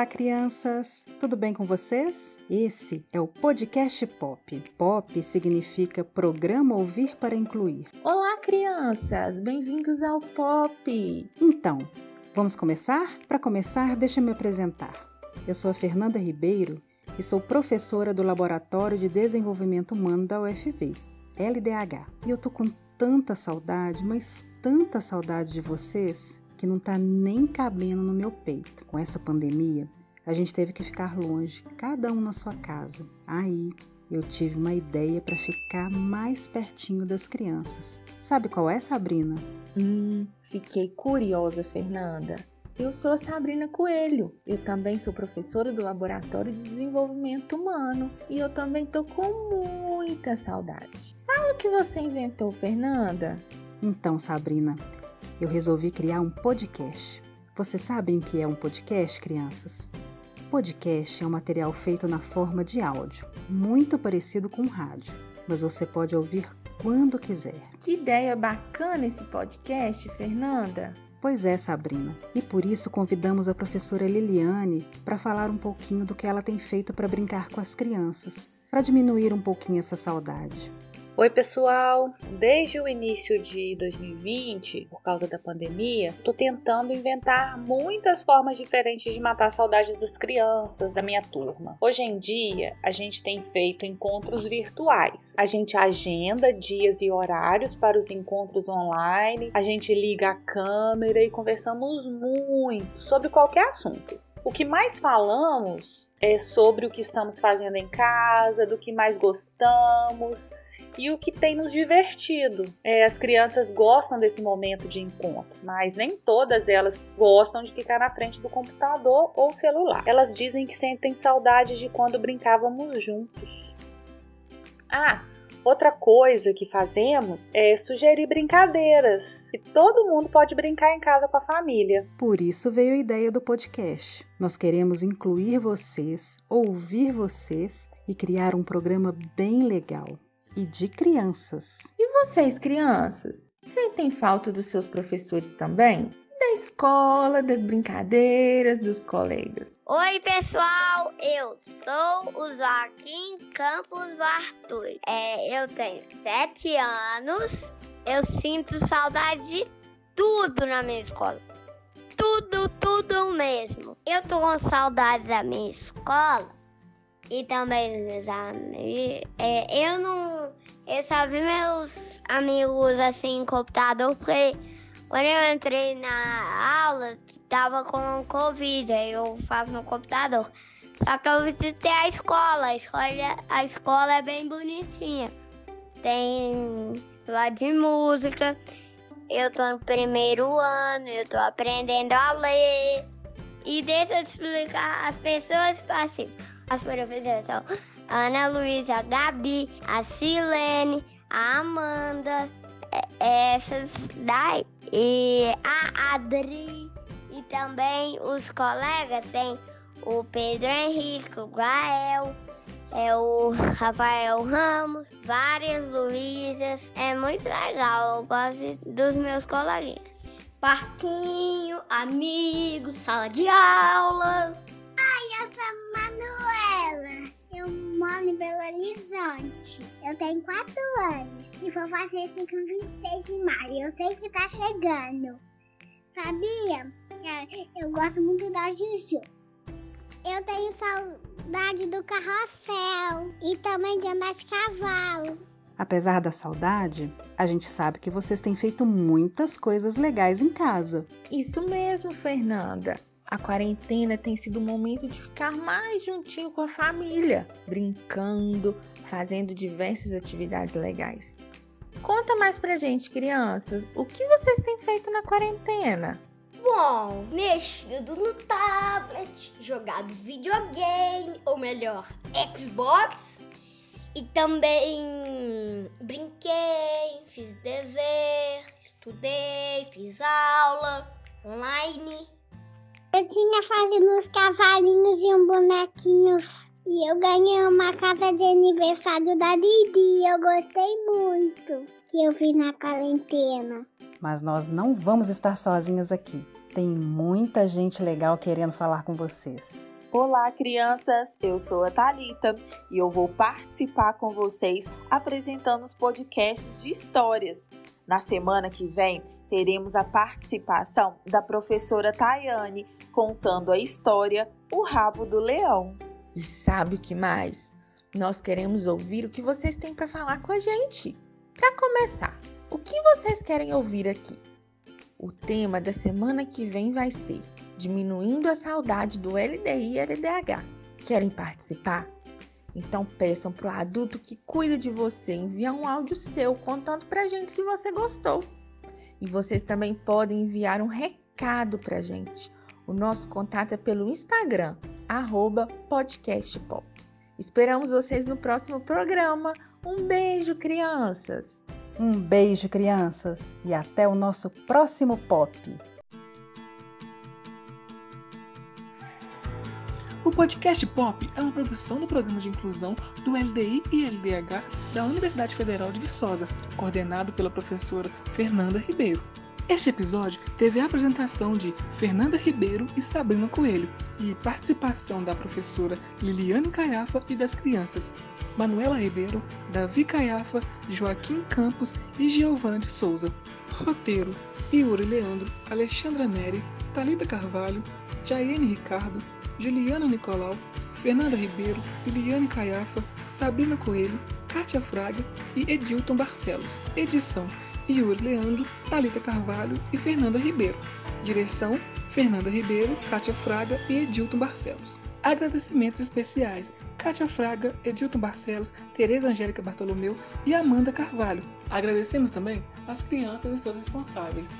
Olá, crianças! Tudo bem com vocês? Esse é o Podcast Pop. Pop significa Programa Ouvir para Incluir. Olá, crianças! Bem-vindos ao Pop! Então, vamos começar? Para começar, deixa eu me apresentar. Eu sou a Fernanda Ribeiro e sou professora do Laboratório de Desenvolvimento Humano da UFV, LDH. E eu tô com tanta saudade, mas tanta saudade de vocês que não tá nem cabendo no meu peito. Com essa pandemia, a gente teve que ficar longe, cada um na sua casa. Aí eu tive uma ideia para ficar mais pertinho das crianças. Sabe qual é, Sabrina? Hum, fiquei curiosa, Fernanda. Eu sou a Sabrina Coelho. Eu também sou professora do Laboratório de Desenvolvimento Humano e eu também tô com muita saudade. Fala o que você inventou, Fernanda. Então, Sabrina, eu resolvi criar um podcast. Vocês sabem o que é um podcast, crianças? Podcast é um material feito na forma de áudio, muito parecido com rádio, mas você pode ouvir quando quiser. Que ideia bacana esse podcast, Fernanda! Pois é, Sabrina. E por isso convidamos a professora Liliane para falar um pouquinho do que ela tem feito para brincar com as crianças, para diminuir um pouquinho essa saudade. Oi, pessoal! Desde o início de 2020, por causa da pandemia, estou tentando inventar muitas formas diferentes de matar a saudade das crianças, da minha turma. Hoje em dia, a gente tem feito encontros virtuais. A gente agenda dias e horários para os encontros online, a gente liga a câmera e conversamos muito sobre qualquer assunto. O que mais falamos é sobre o que estamos fazendo em casa, do que mais gostamos, e o que tem nos divertido. É, as crianças gostam desse momento de encontro, mas nem todas elas gostam de ficar na frente do computador ou celular. Elas dizem que sentem saudade de quando brincávamos juntos. Ah, Outra coisa que fazemos é sugerir brincadeiras. E todo mundo pode brincar em casa com a família. Por isso veio a ideia do podcast. Nós queremos incluir vocês, ouvir vocês e criar um programa bem legal e de crianças. E vocês, crianças, sentem falta dos seus professores também? Da escola, das brincadeiras, dos colegas. Oi, pessoal! Eu sou o Joaquim Campos Arthur. É, eu tenho sete anos. Eu sinto saudade de tudo na minha escola. Tudo, tudo mesmo. Eu tô com saudade da minha escola e também dos amigos. É, eu não. Eu só vi meus amigos assim em computador porque quando eu entrei na aula, tava com Covid, aí eu faço no computador. Só que eu visitei a escola. A escola, a escola é bem bonitinha. Tem lá de música. Eu tô no primeiro ano, eu tô aprendendo a ler. E deixa eu te explicar as pessoas passivas. As professoras são a Ana Luísa, a Gabi, a Silene, a Amanda, é, essas daí. E a Adri. E também os colegas tem o Pedro Henrique, o Gael, é o Rafael Ramos, várias Luísas. É muito legal, eu gosto dos meus coleguinhas. Parquinho, amigos, sala de aula. Ai, Manuela. Eu moro em Belo Horizonte. Eu tenho 4 anos e vou fazer isso com 26 de maio. Eu sei que tá chegando. Sabia? Eu gosto muito da Juju. Eu tenho saudade do carrossel e também de andar de cavalo. Apesar da saudade, a gente sabe que vocês têm feito muitas coisas legais em casa. Isso mesmo, Fernanda. A quarentena tem sido um momento de ficar mais juntinho com a família, brincando, fazendo diversas atividades legais. Conta mais pra gente, crianças, o que vocês têm feito na quarentena? Bom, mexido no tablet, jogado videogame, ou melhor, Xbox. E também brinquei, fiz dever, estudei, fiz aula online. Eu tinha fazendo uns cavalinhos e um bonequinho. E eu ganhei uma casa de aniversário da Didi. Eu gostei muito que eu vi na quarentena. Mas nós não vamos estar sozinhas aqui. Tem muita gente legal querendo falar com vocês. Olá, crianças! Eu sou a Talita e eu vou participar com vocês apresentando os podcasts de histórias. Na semana que vem, teremos a participação da professora Tayane contando a história O Rabo do Leão. E sabe o que mais? Nós queremos ouvir o que vocês têm para falar com a gente. Para começar, o que vocês querem ouvir aqui? O tema da semana que vem vai ser Diminuindo a Saudade do LDI e LDH. Querem participar? Então peçam para o adulto que cuida de você enviar um áudio seu contando para a gente se você gostou. E vocês também podem enviar um recado para a gente. O nosso contato é pelo Instagram, podcastpop. Esperamos vocês no próximo programa. Um beijo, crianças! Um beijo, crianças, e até o nosso próximo pop. Podcast Pop é uma produção do programa de inclusão do LDI e LDH da Universidade Federal de Viçosa, coordenado pela professora Fernanda Ribeiro. Este episódio teve a apresentação de Fernanda Ribeiro e Sabrina Coelho e participação da professora Liliane Caiafa e das crianças Manuela Ribeiro, Davi Caiafa, Joaquim Campos e Giovanna de Souza. Roteiro: Yuri Leandro, Alexandra Neri, Talita Carvalho, Jaiane Ricardo, Juliana Nicolau, Fernanda Ribeiro, Liliane Caiafa, Sabrina Coelho, Kátia Fraga e Edilton Barcelos. Edição: Yuri Leandro, Talita Carvalho e Fernanda Ribeiro. Direção: Fernanda Ribeiro, Kátia Fraga e Edilton Barcelos. Agradecimentos especiais: Kátia Fraga, Edilton Barcelos, Tereza Angélica Bartolomeu e Amanda Carvalho. Agradecemos também às crianças e seus responsáveis.